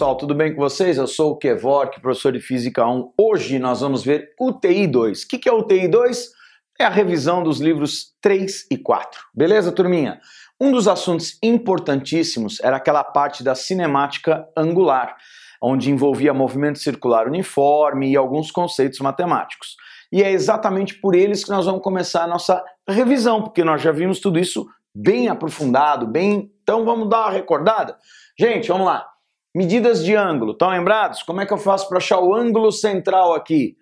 pessoal, tudo bem com vocês? Eu sou o Kevork, professor de Física 1. Hoje nós vamos ver UTI 2. O que é UTI 2? É a revisão dos livros 3 e 4. Beleza, turminha? Um dos assuntos importantíssimos era aquela parte da cinemática angular, onde envolvia movimento circular uniforme e alguns conceitos matemáticos. E é exatamente por eles que nós vamos começar a nossa revisão, porque nós já vimos tudo isso bem aprofundado, bem. Então vamos dar uma recordada? Gente, vamos lá. Medidas de ângulo, estão lembrados? Como é que eu faço para achar o ângulo central aqui?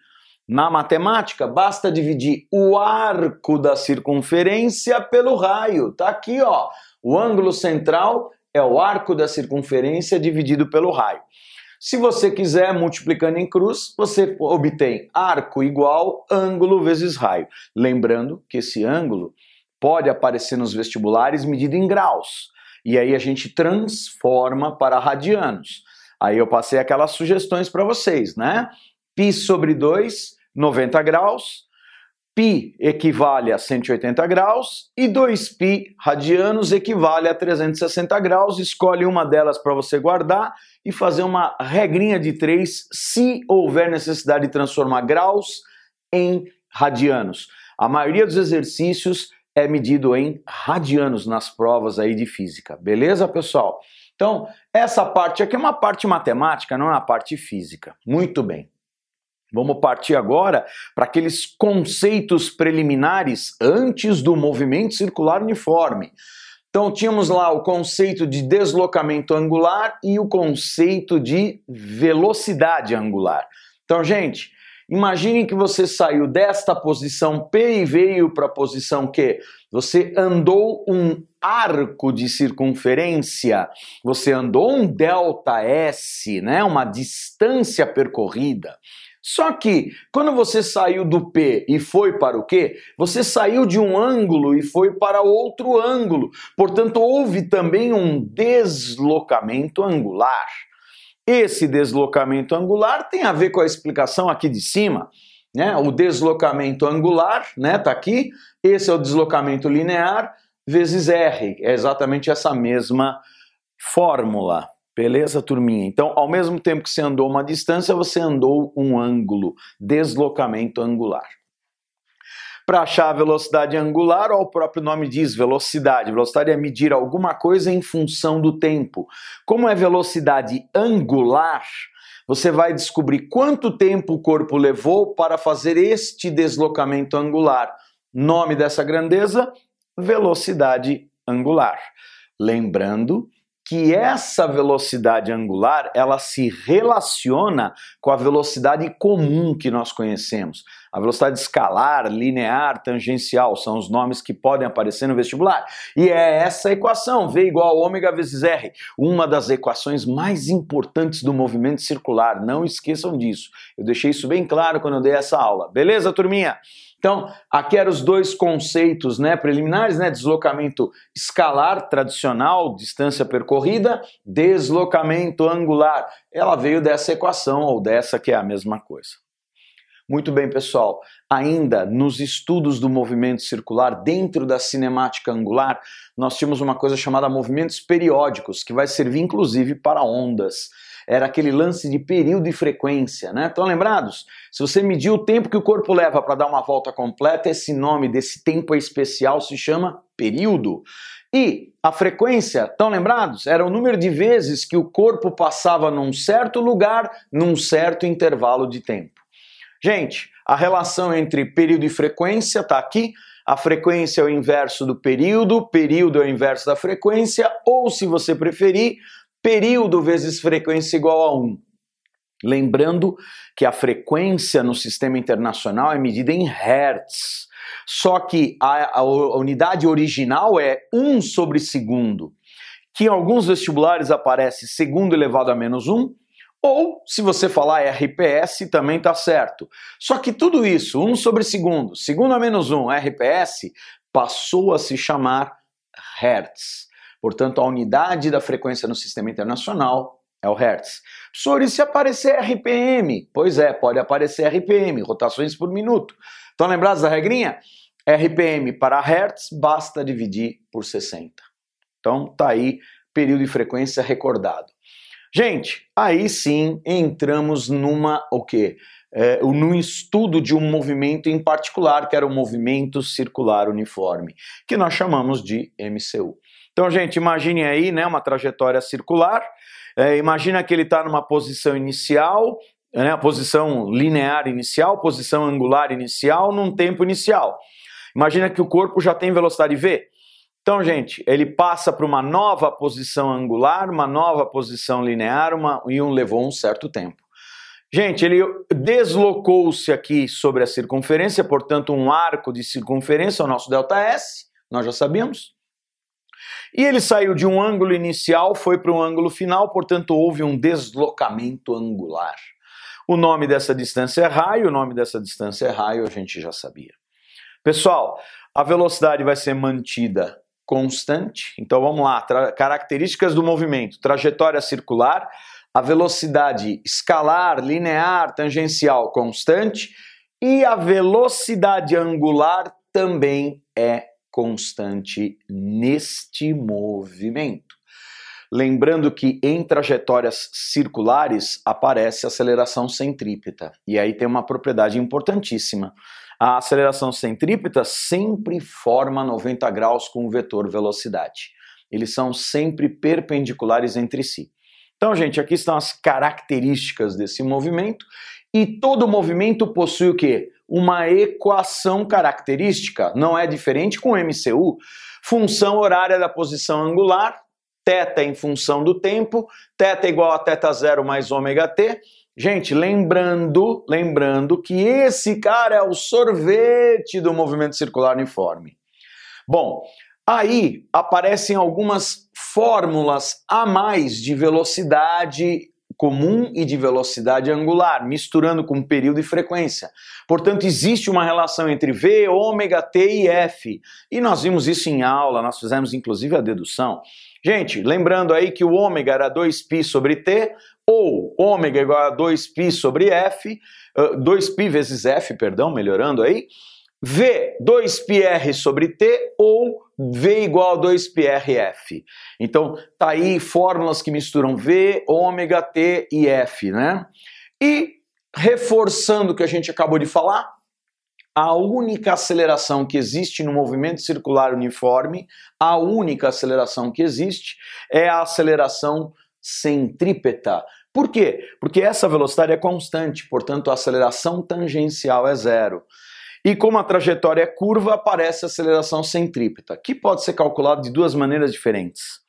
Na matemática, basta dividir o arco da circunferência pelo raio. Tá aqui, ó. O ângulo central é o arco da circunferência dividido pelo raio. Se você quiser, multiplicando em cruz, você obtém arco igual ângulo vezes raio. Lembrando que esse ângulo pode aparecer nos vestibulares medido em graus. E aí a gente transforma para radianos. Aí eu passei aquelas sugestões para vocês, né? Π sobre 2, 90 graus. Π equivale a 180 graus e 2π radianos equivale a 360 graus. Escolhe uma delas para você guardar e fazer uma regrinha de 3 se houver necessidade de transformar graus em radianos. A maioria dos exercícios é medido em radianos nas provas aí de física. Beleza, pessoal? Então, essa parte aqui é uma parte matemática, não é uma parte física. Muito bem. Vamos partir agora para aqueles conceitos preliminares antes do movimento circular uniforme. Então, tínhamos lá o conceito de deslocamento angular e o conceito de velocidade angular. Então, gente, Imagine que você saiu desta posição P e veio para a posição Q. Você andou um arco de circunferência, você andou um delta S, né? uma distância percorrida. Só que quando você saiu do P e foi para o Q, você saiu de um ângulo e foi para outro ângulo. Portanto, houve também um deslocamento angular. Esse deslocamento angular tem a ver com a explicação aqui de cima, né? O deslocamento angular, né, tá aqui. Esse é o deslocamento linear vezes r. É exatamente essa mesma fórmula. Beleza, turminha? Então, ao mesmo tempo que você andou uma distância, você andou um ângulo, deslocamento angular. Para achar a velocidade angular, ó, o próprio nome diz velocidade. Velocidade é medir alguma coisa em função do tempo. Como é velocidade angular, você vai descobrir quanto tempo o corpo levou para fazer este deslocamento angular. Nome dessa grandeza? Velocidade angular. Lembrando que essa velocidade angular ela se relaciona com a velocidade comum que nós conhecemos. A velocidade escalar, linear, tangencial são os nomes que podem aparecer no vestibular. E é essa equação, V igual a ômega vezes R, uma das equações mais importantes do movimento circular. Não esqueçam disso. Eu deixei isso bem claro quando eu dei essa aula. Beleza, turminha? Então, aqui eram os dois conceitos né, preliminares, né, deslocamento escalar tradicional, distância percorrida, deslocamento angular. Ela veio dessa equação, ou dessa que é a mesma coisa. Muito bem, pessoal. Ainda nos estudos do movimento circular, dentro da cinemática angular, nós tínhamos uma coisa chamada movimentos periódicos, que vai servir inclusive para ondas era aquele lance de período e frequência, né? Estão lembrados? Se você medir o tempo que o corpo leva para dar uma volta completa, esse nome desse tempo especial se chama período. E a frequência, estão lembrados? Era o número de vezes que o corpo passava num certo lugar, num certo intervalo de tempo. Gente, a relação entre período e frequência está aqui. A frequência é o inverso do período, período é o inverso da frequência, ou se você preferir, período vezes frequência igual a 1. Lembrando que a frequência no sistema internacional é medida em Hertz. Só que a, a, unidade original é 1 sobre segundo, que em alguns vestibulares aparece segundo elevado a menos 1, ou, se você falar RPS, também está certo. Só que tudo isso, 1 sobre segundo, segundo a menos 1, RPS, passou a se chamar Hertz. Portanto, a unidade da frequência no sistema internacional é o Hertz. Professor, e se aparecer RPM? Pois é, pode aparecer RPM, rotações por minuto. Estão lembrados da regrinha? RPM para Hertz basta dividir por 60. Então, tá aí período e frequência recordado. Gente, aí sim entramos numa o quê? É, num estudo de um movimento em particular, que era o movimento circular uniforme, que nós chamamos de MCU. Então, gente, imagine aí né, uma trajetória circular, é, imagina que ele está numa posição inicial, né, a posição linear inicial, posição angular inicial, num tempo inicial. Imagina que o corpo já tem velocidade v. Então, gente, ele passa para uma nova posição angular, uma nova posição linear, uma, e um levou um certo tempo. Gente, ele deslocou-se aqui sobre a circunferência, portanto, um arco de circunferência, o nosso ΔS, nós já sabemos. E ele saiu de um ângulo inicial, foi para um ângulo final, portanto, houve um deslocamento angular. O nome dessa distância é raio, o nome dessa distância é raio, a gente já sabia. Pessoal, a velocidade vai ser mantida constante. Então vamos lá, características do movimento: trajetória circular, a velocidade escalar, linear, tangencial constante e a velocidade angular também é constante neste movimento. Lembrando que em trajetórias circulares aparece aceleração centrípeta. E aí tem uma propriedade importantíssima. A aceleração centrípeta sempre forma 90 graus com o vetor velocidade. Eles são sempre perpendiculares entre si. Então, gente, aqui estão as características desse movimento e todo movimento possui o quê? Uma equação característica, não é diferente com o MCU. Função horária da posição angular, θ em função do tempo, θ igual a θ zero mais ômega t, Gente, lembrando, lembrando que esse cara é o sorvete do movimento circular uniforme. Bom, aí aparecem algumas fórmulas a mais de velocidade comum e de velocidade angular, misturando com período e frequência. Portanto, existe uma relação entre V, ômega, T e F. E nós vimos isso em aula, nós fizemos inclusive a dedução. Gente, lembrando aí que o ômega era 2π sobre T, ou ômega igual a 2π sobre F, 2π vezes F, perdão, melhorando aí, V 2πr sobre T ou V igual a 2πrf. Então, tá aí fórmulas que misturam V, ômega, T e F, né? E reforçando o que a gente acabou de falar, a única aceleração que existe no movimento circular uniforme, a única aceleração que existe é a aceleração centrípeta. Por quê? Porque essa velocidade é constante, portanto a aceleração tangencial é zero. E como a trajetória é curva, aparece a aceleração centrípeta, que pode ser calculada de duas maneiras diferentes.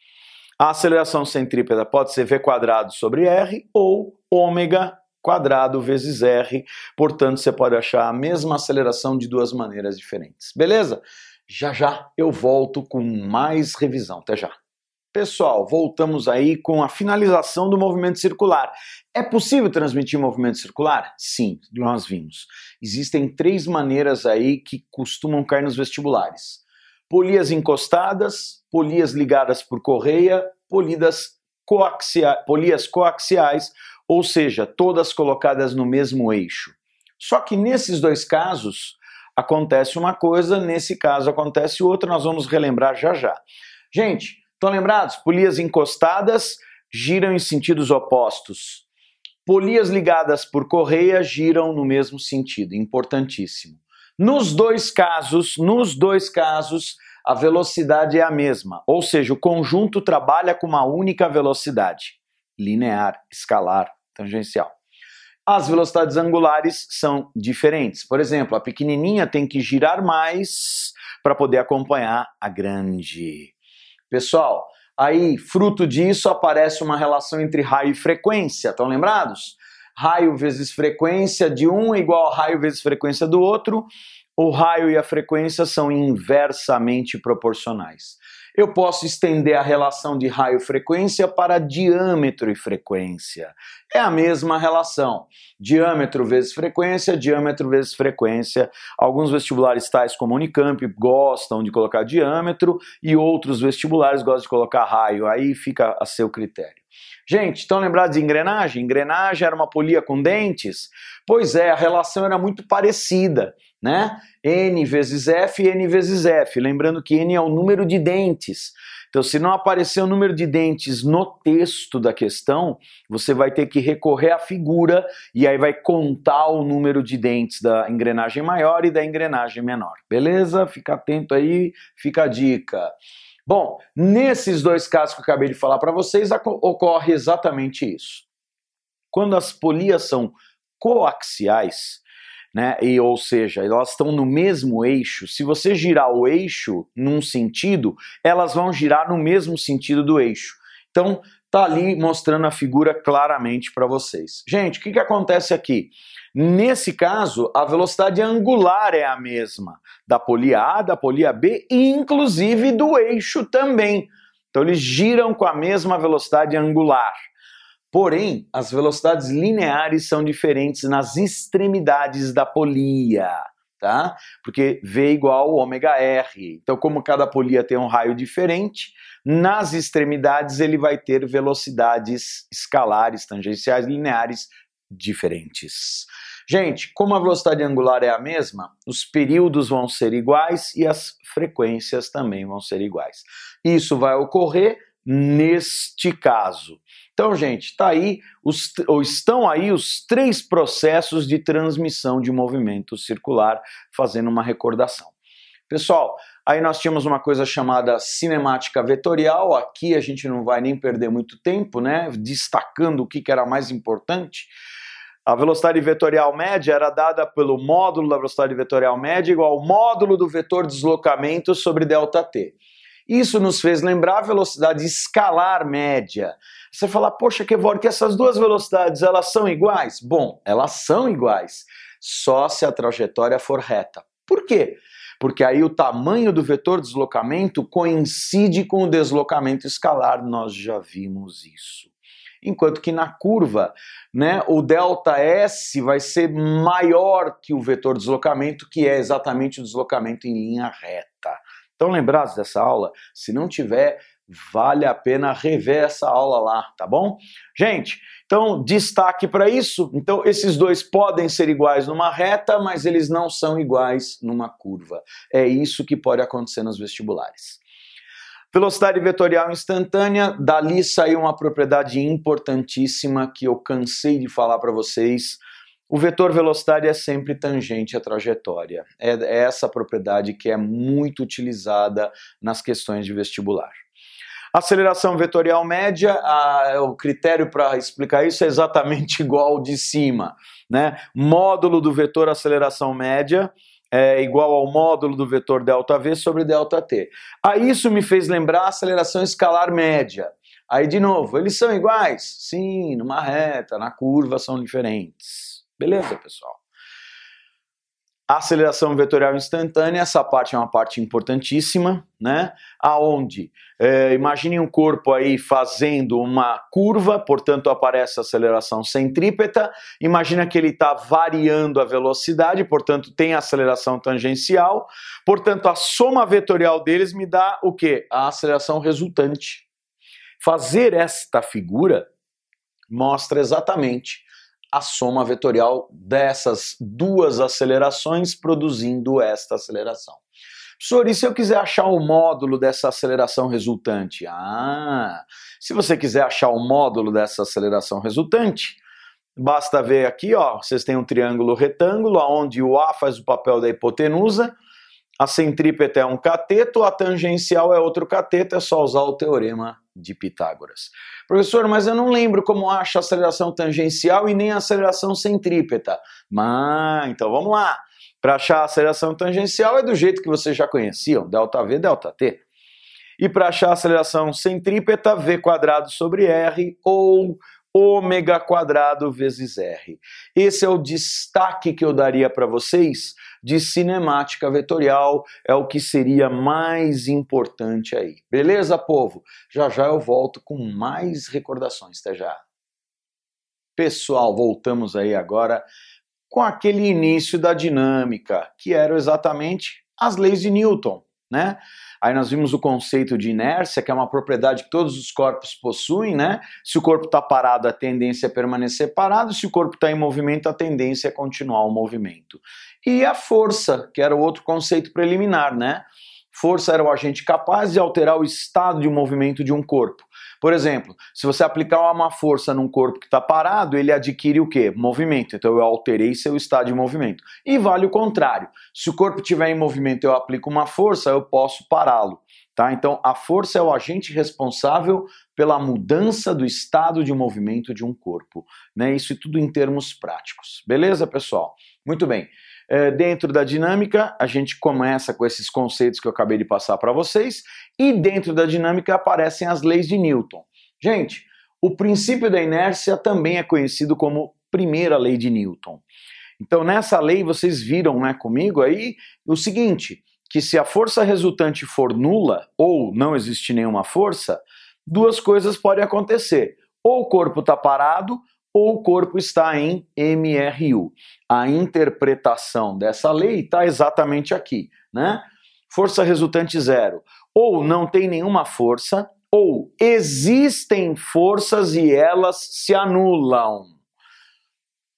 A aceleração centrípeta pode ser v quadrado sobre r ou ômega quadrado vezes r, portanto você pode achar a mesma aceleração de duas maneiras diferentes. Beleza? Já já eu volto com mais revisão. Até já. Pessoal, voltamos aí com a finalização do movimento circular. É possível transmitir movimento circular? Sim, nós vimos. Existem três maneiras aí que costumam cair nos vestibulares: polias encostadas, polias ligadas por correia, polias, coaxia, polias coaxiais, ou seja, todas colocadas no mesmo eixo. Só que nesses dois casos acontece uma coisa, nesse caso acontece outra, nós vamos relembrar já já. Gente, Estão lembrados? Polias encostadas giram em sentidos opostos. Polias ligadas por correia giram no mesmo sentido, importantíssimo. Nos dois casos, nos dois casos, a velocidade é a mesma, ou seja, o conjunto trabalha com uma única velocidade, linear, escalar, tangencial. As velocidades angulares são diferentes. Por exemplo, a pequenininha tem que girar mais para poder acompanhar a grande. Pessoal, aí, fruto disso, aparece uma relação entre raio e frequência, estão lembrados? Raio vezes frequência de um é igual a raio vezes frequência do outro. O raio e a frequência são inversamente proporcionais eu posso estender a relação de raio-frequência para diâmetro e frequência. É a mesma relação. Diâmetro vezes frequência, diâmetro vezes frequência. Alguns vestibulares tais como Unicamp gostam de colocar diâmetro e outros vestibulares gostam de colocar raio. Aí fica a seu critério. Gente, estão lembrados de engrenagem? Engrenagem era uma polia com dentes? Pois é, a relação era muito parecida né? N vezes F, N vezes F. Lembrando que N é o número de dentes. Então, se não aparecer o número de dentes no texto da questão, você vai ter que recorrer à figura e aí vai contar o número de dentes da engrenagem maior e da engrenagem menor. Beleza? Fica atento aí, fica a dica. Bom, nesses dois casos que eu acabei de falar para vocês, ocorre exatamente isso. Quando as polias são coaxiais, né? E, ou seja, elas estão no mesmo eixo. Se você girar o eixo num sentido, elas vão girar no mesmo sentido do eixo. Então, tá ali mostrando a figura claramente para vocês. Gente, o que, que acontece aqui? Nesse caso, a velocidade angular é a mesma da polia A, da polia B e inclusive do eixo também. Então eles giram com a mesma velocidade angular. Porém, as velocidades lineares são diferentes nas extremidades da polia, tá? Porque V igual ômega R. Então, como cada polia tem um raio diferente, nas extremidades ele vai ter velocidades escalares, tangenciais, lineares diferentes. Gente, como a velocidade angular é a mesma, os períodos vão ser iguais e as frequências também vão ser iguais. Isso vai ocorrer neste caso. Então, gente, tá aí os, ou estão aí os três processos de transmissão de movimento circular, fazendo uma recordação. Pessoal, aí nós tínhamos uma coisa chamada cinemática vetorial. Aqui a gente não vai nem perder muito tempo, né? Destacando o que, que era mais importante. A velocidade vetorial média era dada pelo módulo da velocidade vetorial média igual ao módulo do vetor deslocamento sobre ΔT. Isso nos fez lembrar a velocidade escalar média. Você fala, poxa, que que essas duas velocidades elas são iguais? Bom, elas são iguais, só se a trajetória for reta. Por quê? Porque aí o tamanho do vetor deslocamento coincide com o deslocamento escalar, nós já vimos isso. Enquanto que na curva, né, o delta S vai ser maior que o vetor deslocamento, que é exatamente o deslocamento em linha reta. Estão lembrados dessa aula? Se não tiver, vale a pena rever essa aula lá, tá bom? Gente, então destaque para isso. Então esses dois podem ser iguais numa reta, mas eles não são iguais numa curva. É isso que pode acontecer nos vestibulares. Velocidade vetorial instantânea, dali saiu uma propriedade importantíssima que eu cansei de falar para vocês o vetor velocidade é sempre tangente à trajetória. É, é essa propriedade que é muito utilizada nas questões de vestibular. Aceleração vetorial média, a, o critério para explicar isso é exatamente igual ao de cima. Né? Módulo do vetor aceleração média é igual ao módulo do vetor ΔV sobre ΔT. Aí isso me fez lembrar a aceleração escalar média. Aí, de novo, eles são iguais? Sim, numa reta, na curva são diferentes. Beleza, pessoal? A aceleração vetorial instantânea, essa parte é uma parte importantíssima, né? Aonde, é, imagine um corpo aí fazendo uma curva, portanto aparece a aceleração centrípeta, imagina que ele está variando a velocidade, portanto tem aceleração tangencial, portanto a soma vetorial deles me dá o que? A aceleração resultante. Fazer esta figura mostra exatamente a soma vetorial dessas duas acelerações produzindo esta aceleração. Professor, e se eu quiser achar o módulo dessa aceleração resultante? Ah, se você quiser achar o módulo dessa aceleração resultante, basta ver aqui, ó, vocês têm um triângulo retângulo, onde o A faz o papel da hipotenusa, a centrípeta é um cateto, a tangencial é outro cateto, é só usar o teorema de Pitágoras. Professor, mas eu não lembro como acha a aceleração tangencial e nem a aceleração centrípeta. Mas, então vamos lá. Para achar a aceleração tangencial é do jeito que vocês já conheciam, ΔV, ΔT. E para achar a aceleração centrípeta, V quadrado sobre R ou ômega quadrado vezes R. Esse é o destaque que eu daria para vocês de cinemática vetorial, é o que seria mais importante aí. Beleza, povo? Já já eu volto com mais recordações, até já. Pessoal, voltamos aí agora com aquele início da dinâmica, que eram exatamente as leis de Newton, né? Aí nós vimos o conceito de inércia, que é uma propriedade que todos os corpos possuem, né? Se o corpo está parado, a tendência é permanecer parado, se o corpo está em movimento, a tendência é continuar o movimento. E a força, que era o outro conceito preliminar, né? Força era o agente capaz de alterar o estado de movimento de um corpo. Por exemplo, se você aplicar uma força num corpo que está parado, ele adquire o quê? Movimento. Então eu alterei seu estado de movimento. E vale o contrário. Se o corpo estiver em movimento eu aplico uma força, eu posso pará-lo. Tá? Então a força é o agente responsável pela mudança do estado de movimento de um corpo. Né? Isso tudo em termos práticos. Beleza, pessoal? Muito bem. É, dentro da dinâmica, a gente começa com esses conceitos que eu acabei de passar para vocês, e dentro da dinâmica aparecem as leis de Newton. Gente, o princípio da inércia também é conhecido como primeira lei de Newton. Então, nessa lei, vocês viram né, comigo aí o seguinte: que se a força resultante for nula, ou não existe nenhuma força, duas coisas podem acontecer. Ou o corpo está parado, ou o corpo está em MRU. A interpretação dessa lei está exatamente aqui, né? Força resultante zero. Ou não tem nenhuma força, ou existem forças e elas se anulam.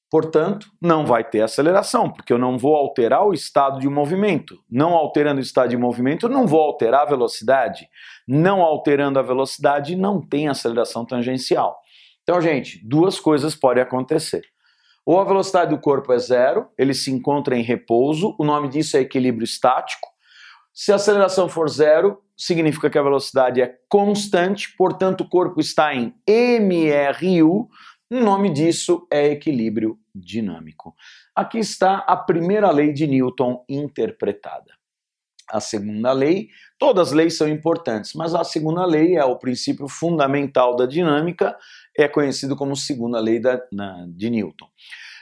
Portanto, não vai ter aceleração, porque eu não vou alterar o estado de movimento. Não alterando o estado de movimento, não vou alterar a velocidade. Não alterando a velocidade, não tem aceleração tangencial. Então, gente, duas coisas podem acontecer. Ou a velocidade do corpo é zero, ele se encontra em repouso, o nome disso é equilíbrio estático. Se a aceleração for zero, significa que a velocidade é constante, portanto o corpo está em MRU, o nome disso é equilíbrio dinâmico. Aqui está a primeira lei de Newton interpretada. A segunda lei, todas as leis são importantes, mas a segunda lei é o princípio fundamental da dinâmica é conhecido como segunda lei da, na, de Newton.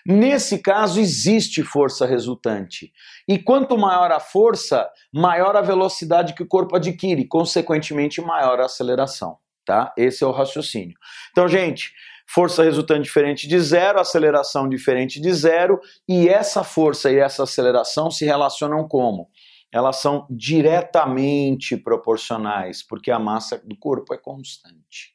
Nesse caso, existe força resultante. E quanto maior a força, maior a velocidade que o corpo adquire, consequentemente, maior a aceleração. Tá? Esse é o raciocínio. Então, gente, força resultante diferente de zero, aceleração diferente de zero, e essa força e essa aceleração se relacionam como? Elas são diretamente proporcionais, porque a massa do corpo é constante.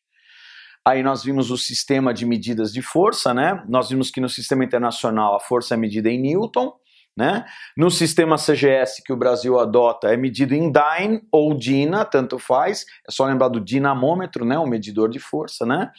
Aí nós vimos o sistema de medidas de força, né? Nós vimos que no sistema internacional a força é medida em Newton, né? No sistema CGS que o Brasil adota é medido em Dyne ou Dina, tanto faz. É só lembrar do dinamômetro, né? O medidor de força, né?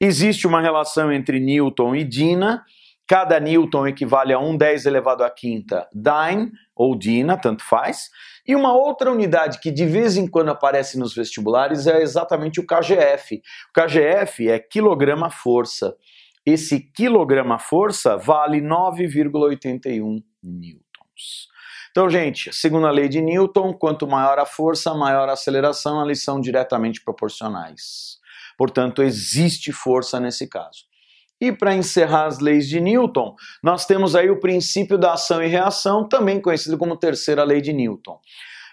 Existe uma relação entre Newton e Dina. Cada Newton equivale a 1 10 elevado à quinta Dyne ou Dina, tanto faz. E uma outra unidade que de vez em quando aparece nos vestibulares é exatamente o KGF. O KGF é quilograma-força. Esse quilograma-força vale 9,81 newtons. Então, gente, segundo a lei de Newton, quanto maior a força, maior a aceleração, eles são diretamente proporcionais. Portanto, existe força nesse caso. E para encerrar as leis de Newton, nós temos aí o princípio da ação e reação, também conhecido como terceira lei de Newton.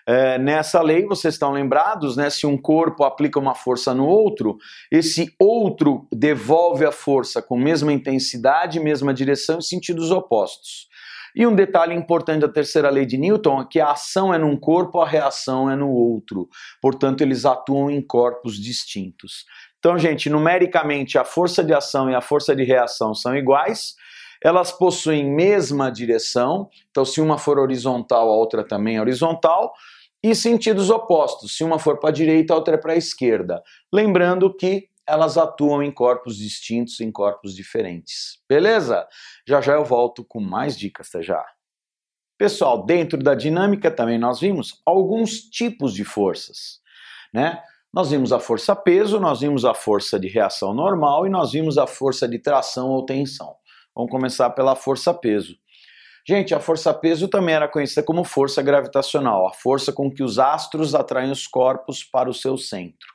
É, nessa lei, vocês estão lembrados, né? Se um corpo aplica uma força no outro, esse outro devolve a força com mesma intensidade, mesma direção e sentidos opostos. E um detalhe importante da terceira lei de Newton é que a ação é num corpo, a reação é no outro. Portanto, eles atuam em corpos distintos. Então, gente, numericamente a força de ação e a força de reação são iguais, elas possuem mesma direção, então se uma for horizontal, a outra também é horizontal, e sentidos opostos, se uma for para a direita, a outra é para a esquerda. Lembrando que elas atuam em corpos distintos, em corpos diferentes. Beleza? Já já eu volto com mais dicas, até já. Pessoal, dentro da dinâmica também nós vimos alguns tipos de forças, né? Nós vimos a força peso, nós vimos a força de reação normal e nós vimos a força de tração ou tensão. Vamos começar pela força peso. Gente, a força peso também era conhecida como força gravitacional, a força com que os astros atraem os corpos para o seu centro.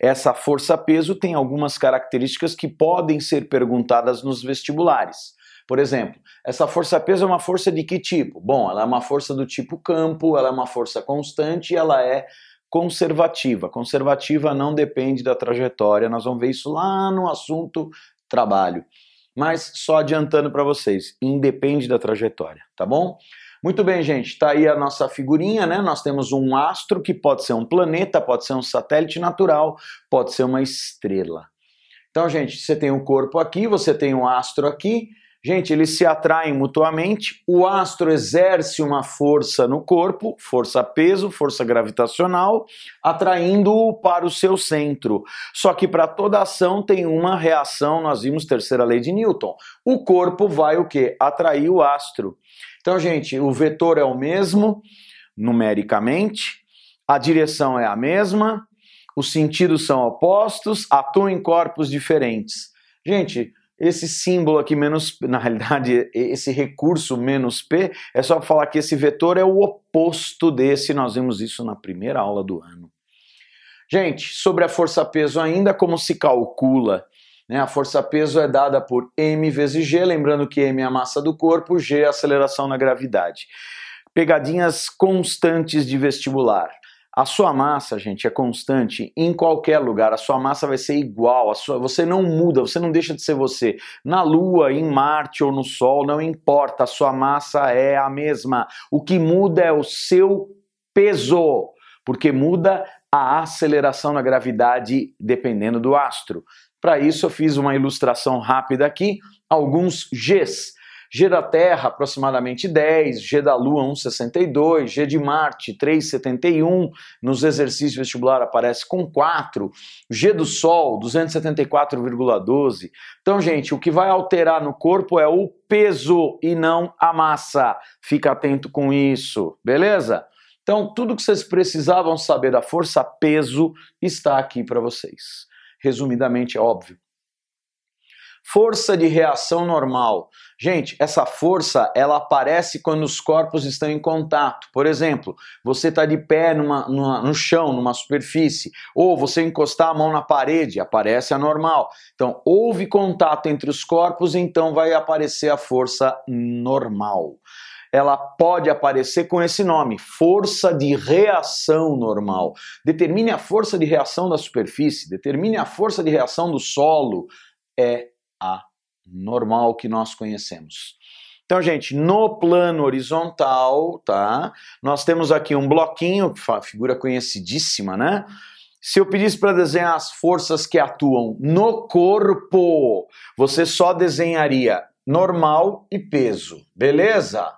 Essa força peso tem algumas características que podem ser perguntadas nos vestibulares. Por exemplo, essa força peso é uma força de que tipo? Bom, ela é uma força do tipo campo, ela é uma força constante e ela é conservativa. Conservativa não depende da trajetória, nós vamos ver isso lá no assunto trabalho. Mas só adiantando para vocês, independe da trajetória, tá bom? Muito bem, gente, tá aí a nossa figurinha, né? Nós temos um astro que pode ser um planeta, pode ser um satélite natural, pode ser uma estrela. Então, gente, você tem um corpo aqui, você tem um astro aqui, Gente, eles se atraem mutuamente, o astro exerce uma força no corpo, força-peso, força gravitacional, atraindo-o para o seu centro. Só que para toda ação tem uma reação, nós vimos terceira lei de Newton. O corpo vai o quê? Atrair o astro. Então, gente, o vetor é o mesmo, numericamente, a direção é a mesma, os sentidos são opostos, atuam em corpos diferentes. Gente, esse símbolo aqui menos, na realidade, esse recurso menos P, é só falar que esse vetor é o oposto desse, nós vimos isso na primeira aula do ano. Gente, sobre a força-peso ainda, como se calcula? Né? A força-peso é dada por m vezes g, lembrando que m é a massa do corpo, g é a aceleração na gravidade. Pegadinhas constantes de vestibular. A sua massa, gente, é constante em qualquer lugar. A sua massa vai ser igual. Sua, você não muda, você não deixa de ser você. Na Lua, em Marte ou no Sol, não importa. A sua massa é a mesma. O que muda é o seu peso, porque muda a aceleração na gravidade dependendo do astro. Para isso, eu fiz uma ilustração rápida aqui, alguns Gs. G da Terra, aproximadamente 10, G da Lua, 1,62, G de Marte, 3,71, nos exercícios vestibular aparece com 4, G do Sol, 274,12. Então, gente, o que vai alterar no corpo é o peso e não a massa. Fica atento com isso, beleza? Então, tudo que vocês precisavam saber da força-peso está aqui para vocês. Resumidamente, é óbvio. Força de reação normal. Gente, essa força ela aparece quando os corpos estão em contato. Por exemplo, você está de pé numa, numa, no chão, numa superfície, ou você encostar a mão na parede, aparece a normal. Então, houve contato entre os corpos, então vai aparecer a força normal. Ela pode aparecer com esse nome, força de reação normal. Determine a força de reação da superfície, determine a força de reação do solo. É a normal que nós conhecemos. Então, gente, no plano horizontal, tá? Nós temos aqui um bloquinho, figura conhecidíssima, né? Se eu pedisse para desenhar as forças que atuam no corpo, você só desenharia normal e peso, beleza?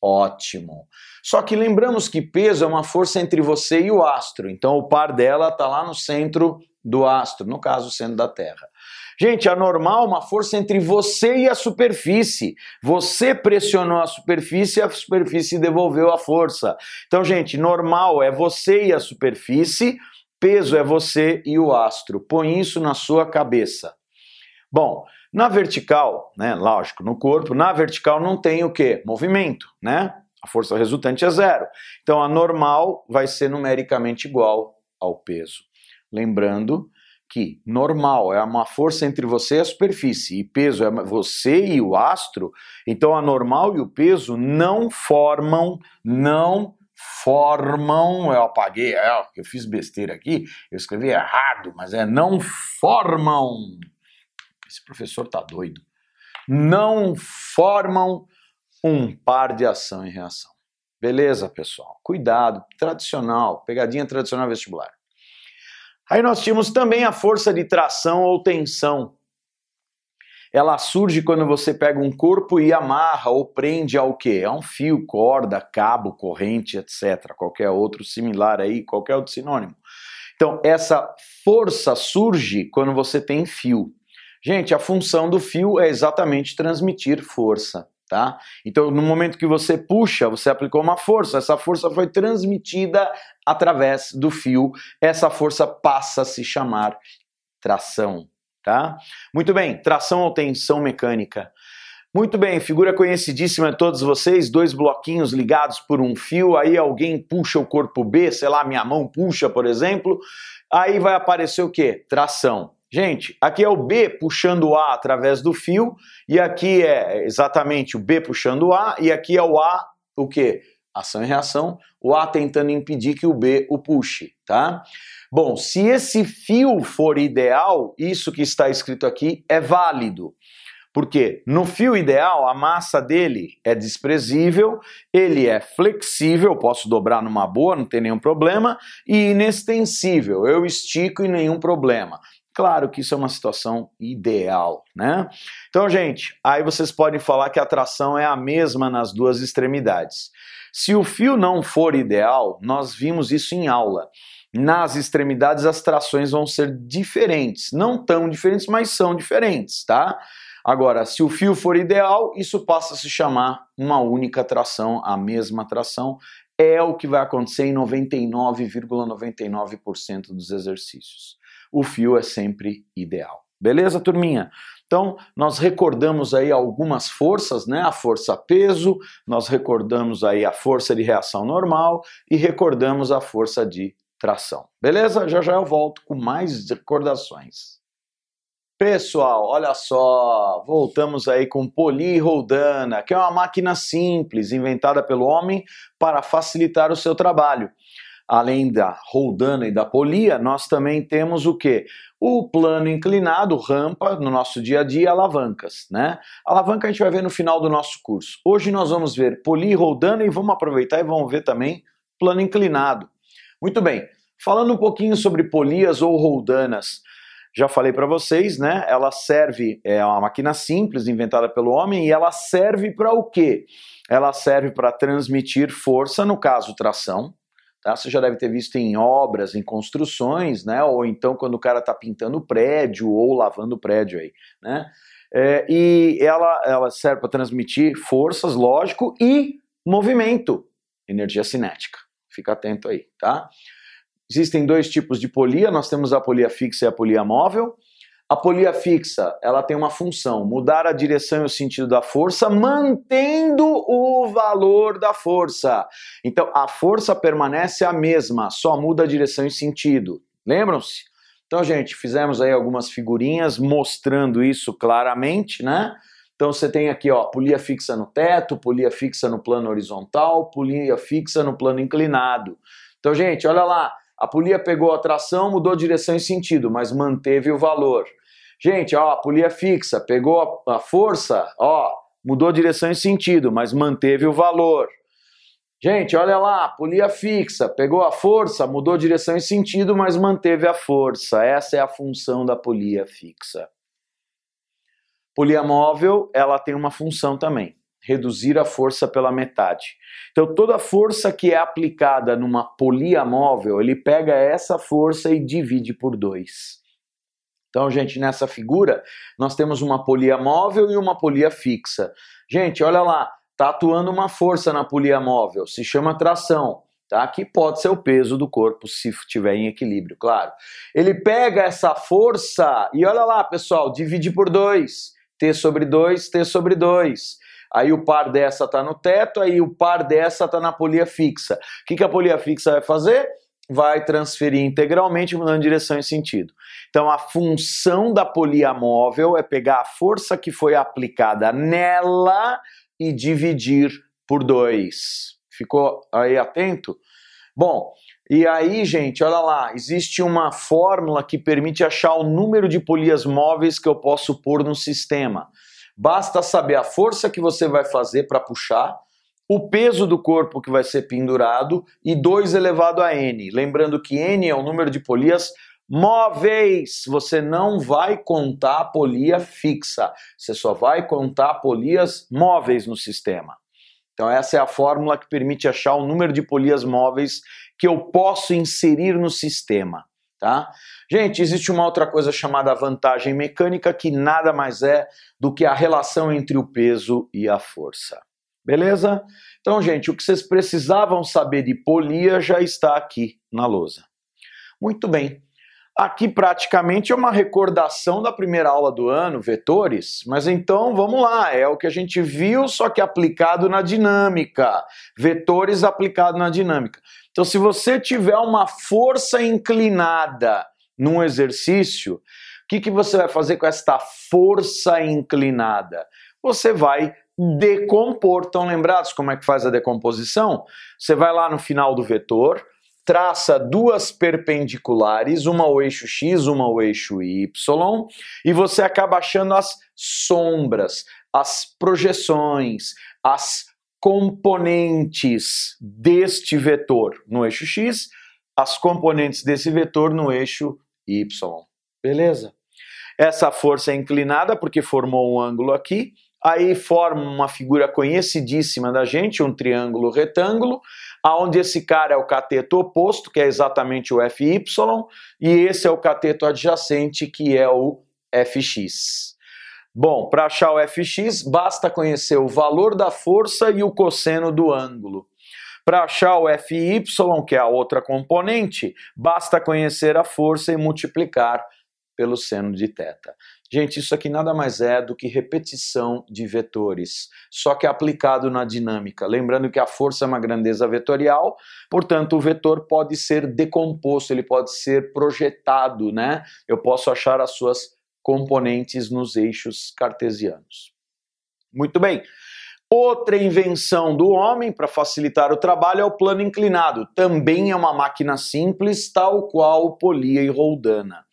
Ótimo. Só que lembramos que peso é uma força entre você e o astro, então o par dela está lá no centro do astro, no caso, sendo da Terra. Gente, a normal é uma força entre você e a superfície. Você pressionou a superfície e a superfície devolveu a força. Então, gente, normal é você e a superfície, peso é você e o astro. Põe isso na sua cabeça. Bom, na vertical, né, lógico, no corpo, na vertical não tem o que? Movimento, né? A força resultante é zero. Então a normal vai ser numericamente igual ao peso. Lembrando que normal é uma força entre você e a superfície e peso é você e o astro, então a normal e o peso não formam, não formam, eu apaguei, é, eu fiz besteira aqui, eu escrevi errado, mas é não formam. Esse professor tá doido. Não formam um par de ação e reação. Beleza, pessoal? Cuidado, tradicional, pegadinha tradicional vestibular. Aí nós tínhamos também a força de tração ou tensão. Ela surge quando você pega um corpo e amarra ou prende ao quê? A um fio, corda, cabo, corrente, etc. Qualquer outro similar aí, qualquer outro sinônimo. Então, essa força surge quando você tem fio. Gente, a função do fio é exatamente transmitir força. Tá? Então, no momento que você puxa, você aplicou uma força, essa força foi transmitida através do fio, essa força passa a se chamar tração. Tá? Muito bem, tração ou tensão mecânica. Muito bem, figura conhecidíssima de todos vocês, dois bloquinhos ligados por um fio, aí alguém puxa o corpo B, sei lá, minha mão puxa, por exemplo, aí vai aparecer o que? Tração. Gente, aqui é o B puxando o A através do fio, e aqui é exatamente o B puxando o A, e aqui é o A, o que? Ação e reação, o A tentando impedir que o B o puxe, tá? Bom, se esse fio for ideal, isso que está escrito aqui é válido. Porque no fio ideal a massa dele é desprezível, ele é flexível, posso dobrar numa boa, não tem nenhum problema, e inextensível, eu estico e nenhum problema. Claro que isso é uma situação ideal, né? Então, gente, aí vocês podem falar que a tração é a mesma nas duas extremidades. Se o fio não for ideal, nós vimos isso em aula. Nas extremidades as trações vão ser diferentes, não tão diferentes, mas são diferentes, tá? Agora, se o fio for ideal, isso passa a se chamar uma única tração, a mesma tração, é o que vai acontecer em 99,99% ,99 dos exercícios. O fio é sempre ideal. Beleza, turminha? Então, nós recordamos aí algumas forças, né? A força peso, nós recordamos aí a força de reação normal e recordamos a força de tração. Beleza? Já já eu volto com mais recordações. Pessoal, olha só, voltamos aí com poliroldana, que é uma máquina simples inventada pelo homem para facilitar o seu trabalho. Além da roldana e da polia, nós também temos o que? O plano inclinado, rampa, no nosso dia a dia, alavancas, né? Alavanca a gente vai ver no final do nosso curso. Hoje nós vamos ver poliroldana e vamos aproveitar e vamos ver também plano inclinado. Muito bem, falando um pouquinho sobre polias ou roldanas, já falei para vocês, né? Ela serve, é uma máquina simples inventada pelo homem e ela serve para o quê? Ela serve para transmitir força, no caso tração, tá? Você já deve ter visto em obras, em construções, né? Ou então quando o cara está pintando prédio ou lavando prédio aí, né? É, e ela, ela serve para transmitir forças, lógico, e movimento, energia cinética. Fica atento aí, tá? Existem dois tipos de polia, nós temos a polia fixa e a polia móvel. A polia fixa, ela tem uma função, mudar a direção e o sentido da força, mantendo o valor da força. Então, a força permanece a mesma, só muda a direção e sentido. Lembram-se? Então, gente, fizemos aí algumas figurinhas mostrando isso claramente, né? Então você tem aqui, ó, polia fixa no teto, polia fixa no plano horizontal, polia fixa no plano inclinado. Então, gente, olha lá, a polia pegou a tração, mudou direção e sentido, mas manteve o valor. Gente, ó, polia fixa, pegou a força, ó, mudou direção e sentido, mas manteve o valor. Gente, olha lá, polia fixa, pegou a força, mudou direção e sentido, mas manteve a força. Essa é a função da polia fixa. Polia móvel, ela tem uma função também reduzir a força pela metade. Então, toda força que é aplicada numa polia móvel, ele pega essa força e divide por dois. Então, gente, nessa figura, nós temos uma polia móvel e uma polia fixa. Gente, olha lá, está atuando uma força na polia móvel, se chama tração. Tá? Que pode ser o peso do corpo se estiver em equilíbrio, claro. Ele pega essa força e olha lá, pessoal, divide por dois. T sobre 2, T sobre 2 aí o par dessa está no teto, aí o par dessa está na polia fixa. O que, que a polia fixa vai fazer? Vai transferir integralmente mudando direção e sentido. Então a função da polia móvel é pegar a força que foi aplicada nela e dividir por dois. Ficou aí atento? Bom, e aí, gente, olha lá, existe uma fórmula que permite achar o número de polias móveis que eu posso pôr no sistema. Basta saber a força que você vai fazer para puxar, o peso do corpo que vai ser pendurado e 2 elevado a n. Lembrando que n é o número de polias móveis. Você não vai contar polia fixa, você só vai contar polias móveis no sistema. Então essa é a fórmula que permite achar o número de polias móveis que eu posso inserir no sistema. Tá? Gente, existe uma outra coisa chamada vantagem mecânica que nada mais é do que a relação entre o peso e a força. Beleza? Então, gente, o que vocês precisavam saber de polia já está aqui na lousa. Muito bem. Aqui praticamente é uma recordação da primeira aula do ano, vetores, mas então vamos lá, é o que a gente viu, só que aplicado na dinâmica. Vetores aplicado na dinâmica. Então, se você tiver uma força inclinada num exercício, o que, que você vai fazer com esta força inclinada? Você vai decompor. Estão lembrados como é que faz a decomposição? Você vai lá no final do vetor, traça duas perpendiculares, uma ao eixo x, uma ao eixo y, e você acaba achando as sombras, as projeções, as componentes deste vetor no eixo x, as componentes desse vetor no eixo y. Beleza? Essa força é inclinada porque formou um ângulo aqui, aí forma uma figura conhecidíssima da gente, um triângulo retângulo, aonde esse cara é o cateto oposto, que é exatamente o FY, e esse é o cateto adjacente, que é o FX. Bom, para achar o fx, basta conhecer o valor da força e o cosseno do ângulo. Para achar o fy, que é a outra componente, basta conhecer a força e multiplicar pelo seno de θ. Gente, isso aqui nada mais é do que repetição de vetores, só que aplicado na dinâmica. Lembrando que a força é uma grandeza vetorial, portanto, o vetor pode ser decomposto, ele pode ser projetado, né? Eu posso achar as suas componentes nos eixos cartesianos. Muito bem. Outra invenção do homem para facilitar o trabalho é o plano inclinado. Também é uma máquina simples, tal qual Polia e Roldana.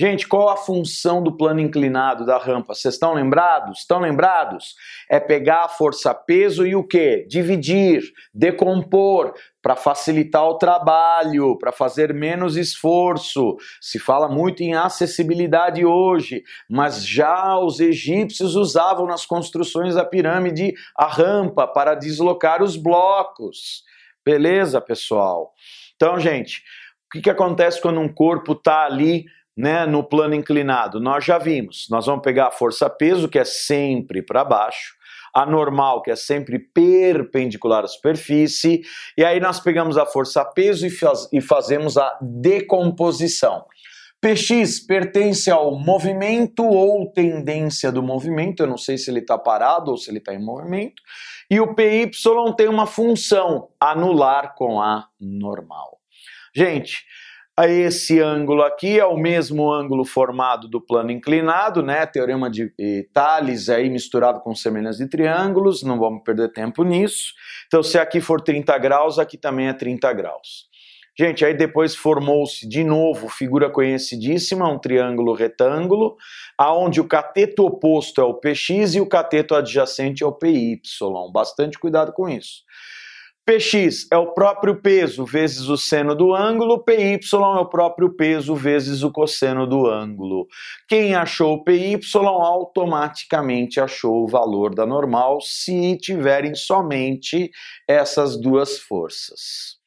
Gente, qual a função do plano inclinado da rampa? Vocês estão lembrados? Estão lembrados? É pegar a força-peso e o quê? Dividir, decompor, para facilitar o trabalho, para fazer menos esforço. Se fala muito em acessibilidade hoje, mas já os egípcios usavam nas construções da pirâmide a rampa para deslocar os blocos. Beleza, pessoal? Então, gente, o que, que acontece quando um corpo está ali né, no plano inclinado? Nós já vimos. Nós vamos pegar a força-peso, que é sempre para baixo, a normal, que é sempre perpendicular à superfície, e aí nós pegamos a força-peso e, faz, e fazemos a decomposição. Px pertence ao movimento ou tendência do movimento, eu não sei se ele está parado ou se ele está em movimento, e o Py tem uma função, anular com a normal. Gente, esse ângulo aqui é o mesmo ângulo formado do plano inclinado, né? Teorema de Thales aí misturado com semelhança de triângulos, não vamos perder tempo nisso. Então, se aqui for 30 graus, aqui também é 30 graus. Gente, aí depois formou-se de novo figura conhecidíssima, um triângulo retângulo, aonde o cateto oposto é o PX e o cateto adjacente é o PY. Bastante cuidado com isso. Px é o próprio peso vezes o seno do ângulo, Py é o próprio peso vezes o cosseno do ângulo. Quem achou Py automaticamente achou o valor da normal se tiverem somente essas duas forças.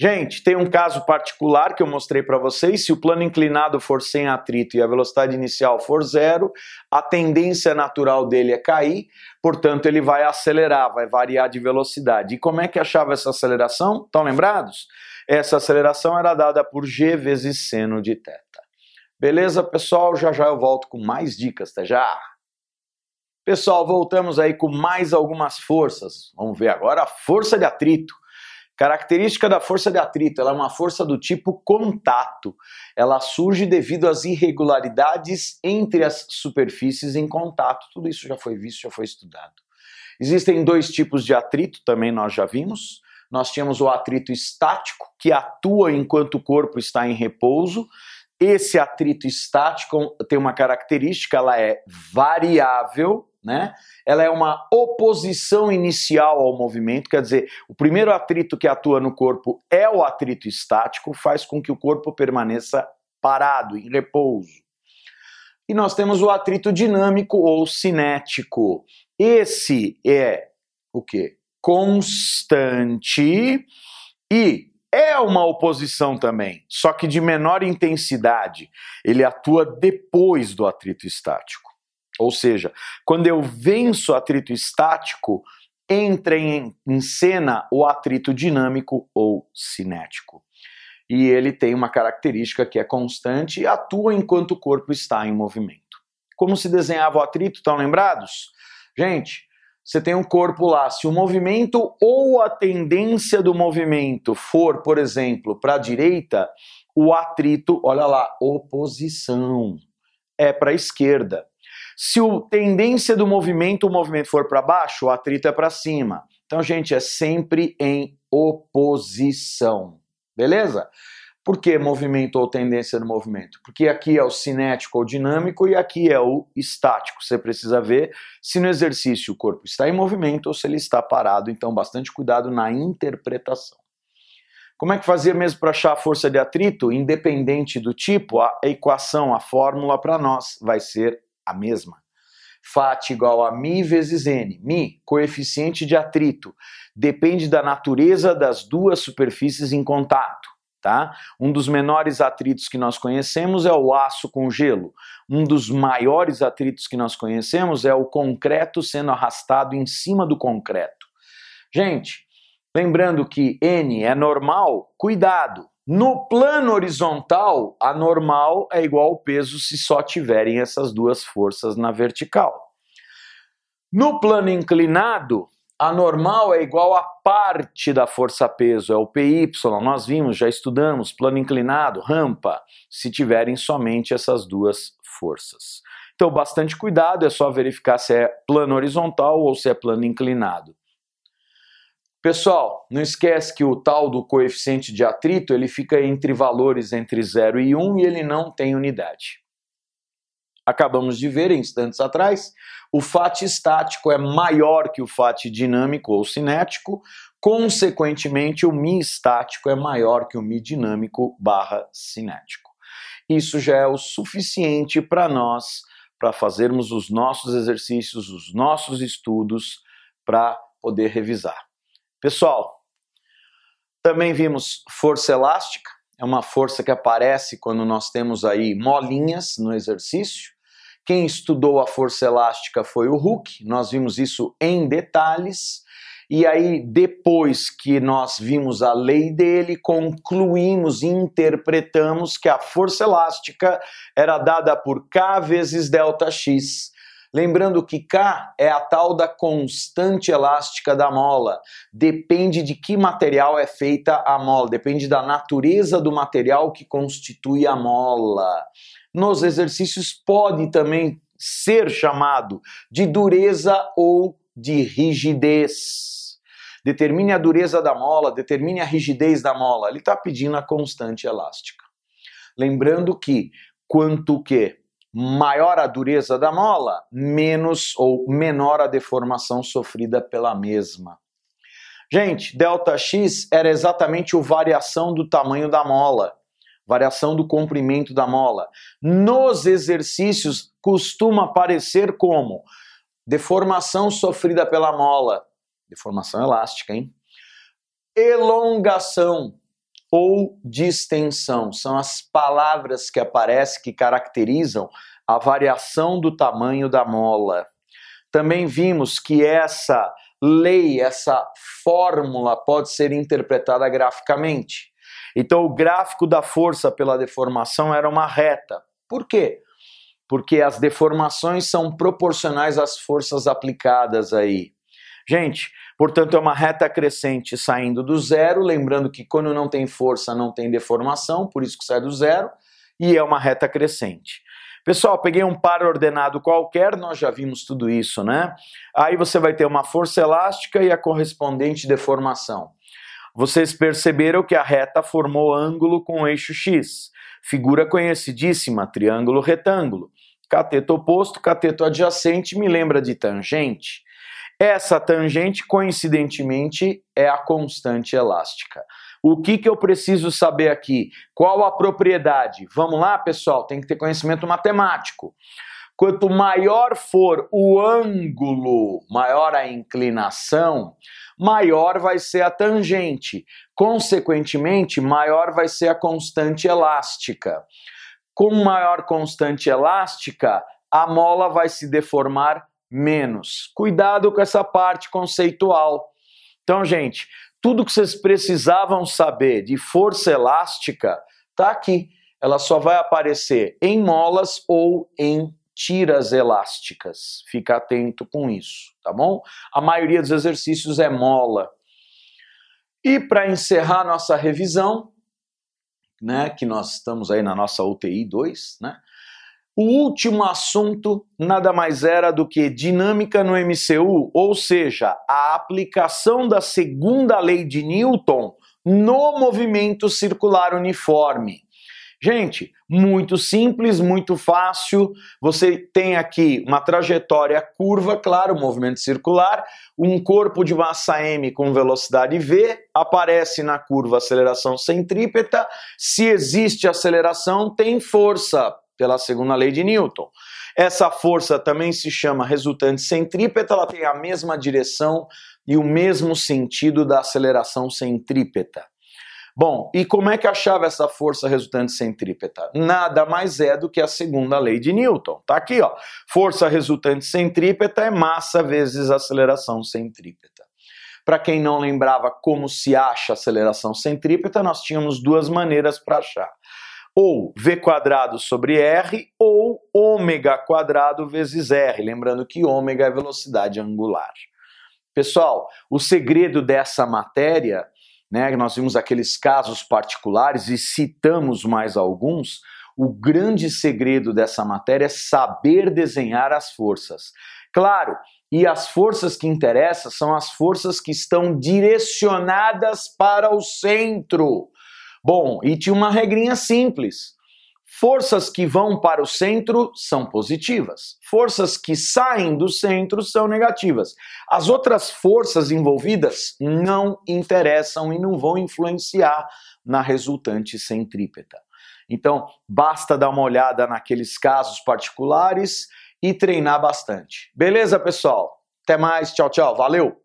Gente, tem um caso particular que eu mostrei para vocês. Se o plano inclinado for sem atrito e a velocidade inicial for zero, a tendência natural dele é cair, portanto, ele vai acelerar, vai variar de velocidade. E como é que achava essa aceleração? Estão lembrados? Essa aceleração era dada por g vezes seno de θ. Beleza, pessoal? Já já eu volto com mais dicas, até já! Pessoal, voltamos aí com mais algumas forças. Vamos ver agora a força de atrito. Característica da força de atrito, ela é uma força do tipo contato. Ela surge devido às irregularidades entre as superfícies em contato. Tudo isso já foi visto, já foi estudado. Existem dois tipos de atrito, também nós já vimos. Nós tínhamos o atrito estático, que atua enquanto o corpo está em repouso. Esse atrito estático tem uma característica, ela é variável, né? Ela é uma oposição inicial ao movimento, quer dizer, o primeiro atrito que atua no corpo é o atrito estático, faz com que o corpo permaneça parado, em repouso. E nós temos o atrito dinâmico ou cinético. Esse é o que? Constante e é uma oposição também, só que de menor intensidade. Ele atua depois do atrito estático. Ou seja, quando eu venço o atrito estático, entra em, em cena o atrito dinâmico ou cinético. E ele tem uma característica que é constante e atua enquanto o corpo está em movimento. Como se desenhava o atrito, estão lembrados? Gente, você tem um corpo lá, se o movimento ou a tendência do movimento for, por exemplo, para a direita, o atrito, olha lá, oposição, é para a esquerda. Se a tendência do movimento, o movimento for para baixo, o atrito é para cima. Então, gente, é sempre em oposição. Beleza? Por que movimento ou tendência do movimento? Porque aqui é o cinético ou dinâmico e aqui é o estático. Você precisa ver se no exercício o corpo está em movimento ou se ele está parado. Então, bastante cuidado na interpretação. Como é que fazia mesmo para achar a força de atrito? Independente do tipo, a equação, a fórmula para nós vai ser a mesma. Fat igual a Mi vezes N. Mi, coeficiente de atrito, depende da natureza das duas superfícies em contato. Tá? Um dos menores atritos que nós conhecemos é o aço com gelo. Um dos maiores atritos que nós conhecemos é o concreto sendo arrastado em cima do concreto. Gente, lembrando que N é normal, cuidado, no plano horizontal, a normal é igual ao peso se só tiverem essas duas forças na vertical. No plano inclinado, a normal é igual a parte da força-peso, é o PY. Nós vimos, já estudamos, plano inclinado, rampa, se tiverem somente essas duas forças. Então, bastante cuidado, é só verificar se é plano horizontal ou se é plano inclinado. Pessoal, não esquece que o tal do coeficiente de atrito, ele fica entre valores entre 0 e 1 e ele não tem unidade. Acabamos de ver instantes atrás o FAT estático é maior que o FAT dinâmico ou cinético, consequentemente o Mi estático é maior que o Mi dinâmico barra cinético. Isso já é o suficiente para nós, para fazermos os nossos exercícios, os nossos estudos, para poder revisar. Pessoal, também vimos força elástica, é uma força que aparece quando nós temos aí molinhas no exercício. Quem estudou a força elástica foi o Hooke, nós vimos isso em detalhes. E aí, depois que nós vimos a lei dele, concluímos e interpretamos que a força elástica era dada por K vezes delta X. Lembrando que K é a tal da constante elástica da mola. Depende de que material é feita a mola, depende da natureza do material que constitui a mola nos exercícios pode também ser chamado de dureza ou de rigidez. Determine a dureza da mola, determine a rigidez da mola. Ele está pedindo a constante elástica. Lembrando que quanto que maior a dureza da mola, menos ou menor a deformação sofrida pela mesma. Gente, ΔX era exatamente a variação do tamanho da mola variação do comprimento da mola. Nos exercícios costuma aparecer como deformação sofrida pela mola, deformação elástica, hein? Elongação ou distensão são as palavras que aparecem que caracterizam a variação do tamanho da mola. Também vimos que essa lei, essa fórmula pode ser interpretada graficamente. Então, o gráfico da força pela deformação era uma reta. Por quê? Porque as deformações são proporcionais às forças aplicadas aí. Gente, portanto, é uma reta crescente saindo do zero, lembrando que quando não tem força não tem deformação, por isso que sai do zero, e é uma reta crescente. Pessoal, peguei um par ordenado qualquer, nós já vimos tudo isso, né? Aí você vai ter uma força elástica e a correspondente deformação. Vocês perceberam que a reta formou ângulo com o eixo X. Figura conhecidíssima, triângulo retângulo. Cateto oposto, cateto adjacente me lembra de tangente. Essa tangente, coincidentemente, é a constante elástica. O que, que eu preciso saber aqui? Qual a propriedade? Vamos lá, pessoal, tem que ter conhecimento matemático. Quanto maior for o ângulo, maior a inclinação, maior vai ser a tangente. Consequentemente, maior vai ser a constante elástica. Com maior constante elástica, a mola vai se deformar menos. Cuidado com essa parte conceitual. Então, gente, tudo que vocês precisavam saber de força elástica está aqui. Ela só vai aparecer em molas ou em tiras elásticas. Fica atento com isso, tá bom? A maioria dos exercícios é mola. E para encerrar nossa revisão, né, que nós estamos aí na nossa UTI 2, né? O último assunto nada mais era do que dinâmica no MCU, ou seja, a aplicação da segunda lei de Newton no movimento circular uniforme. Gente, muito simples, muito fácil. Você tem aqui uma trajetória curva, claro, movimento circular, um corpo de massa m com velocidade v, aparece na curva aceleração centrípeta. Se existe aceleração, tem força, pela segunda lei de Newton. Essa força também se chama resultante centrípeta, ela tem a mesma direção e o mesmo sentido da aceleração centrípeta. Bom, e como é que achava essa força resultante centrípeta? Nada mais é do que a segunda lei de Newton. Tá aqui, ó. Força resultante centrípeta é massa vezes aceleração centrípeta. Para quem não lembrava como se acha aceleração centrípeta, nós tínhamos duas maneiras para achar. Ou v quadrado sobre r ou ômega quadrado vezes r, lembrando que ômega é velocidade angular. Pessoal, o segredo dessa matéria né? Nós vimos aqueles casos particulares e citamos mais alguns. O grande segredo dessa matéria é saber desenhar as forças. Claro, e as forças que interessam são as forças que estão direcionadas para o centro. Bom, e tinha uma regrinha simples. Forças que vão para o centro são positivas. Forças que saem do centro são negativas. As outras forças envolvidas não interessam e não vão influenciar na resultante centrípeta. Então, basta dar uma olhada naqueles casos particulares e treinar bastante. Beleza, pessoal? Até mais, tchau, tchau, valeu!